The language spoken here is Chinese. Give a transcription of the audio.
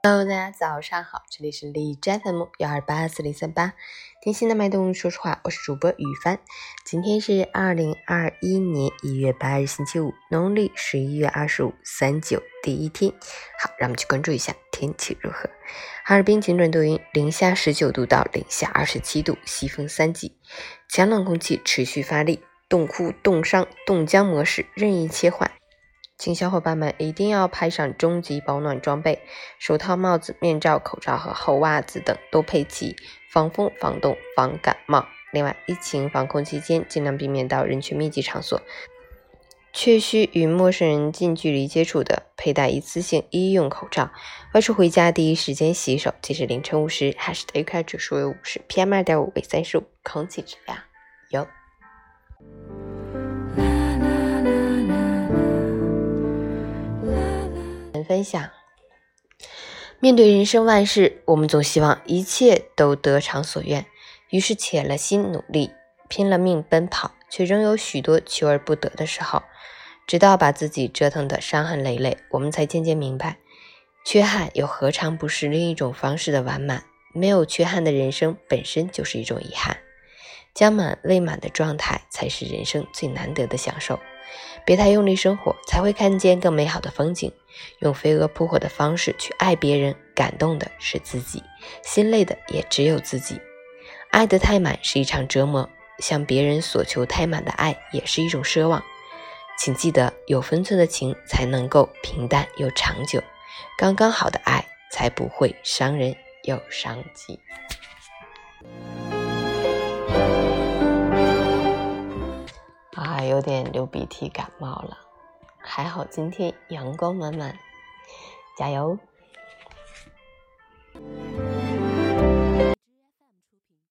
Hello，大家早上好，这里是李斋 FM 幺二八四零三八，听心的脉动，说实话，我是主播雨帆。今天是二零二一年一月八日，星期五，农历十一月二十五，三九第一天。好，让我们去关注一下天气如何。哈尔滨晴转多云，零下十九度到零下二十七度，西风三级，强冷空气持续发力，冻库、冻伤、冻僵模式任意切换。请小伙伴们一定要派上终极保暖装备，手套、帽子、面罩、口罩和厚袜子等都配齐，防风、防冻、防感冒。另外，疫情防控期间，尽量避免到人群密集场所，确需与陌生人近距离接触的，佩戴一次性医用口罩。外出回家第一时间洗手。截至凌晨五时，海市的 AQI 指数为五十，PM 二点五为三十五，空气质量优。分享。面对人生万事，我们总希望一切都得偿所愿，于是铁了心努力，拼了命奔跑，却仍有许多求而不得的时候。直到把自己折腾得伤痕累累，我们才渐渐明白，缺憾又何尝不是另一种方式的完满？没有缺憾的人生本身就是一种遗憾，将满未满的状态才是人生最难得的享受。别太用力生活，才会看见更美好的风景。用飞蛾扑火的方式去爱别人，感动的是自己，心累的也只有自己。爱得太满是一场折磨，向别人索求太满的爱也是一种奢望。请记得，有分寸的情才能够平淡又长久，刚刚好的爱才不会伤人又伤己。啊，有点流鼻涕，感冒了，还好今天阳光满满，加油！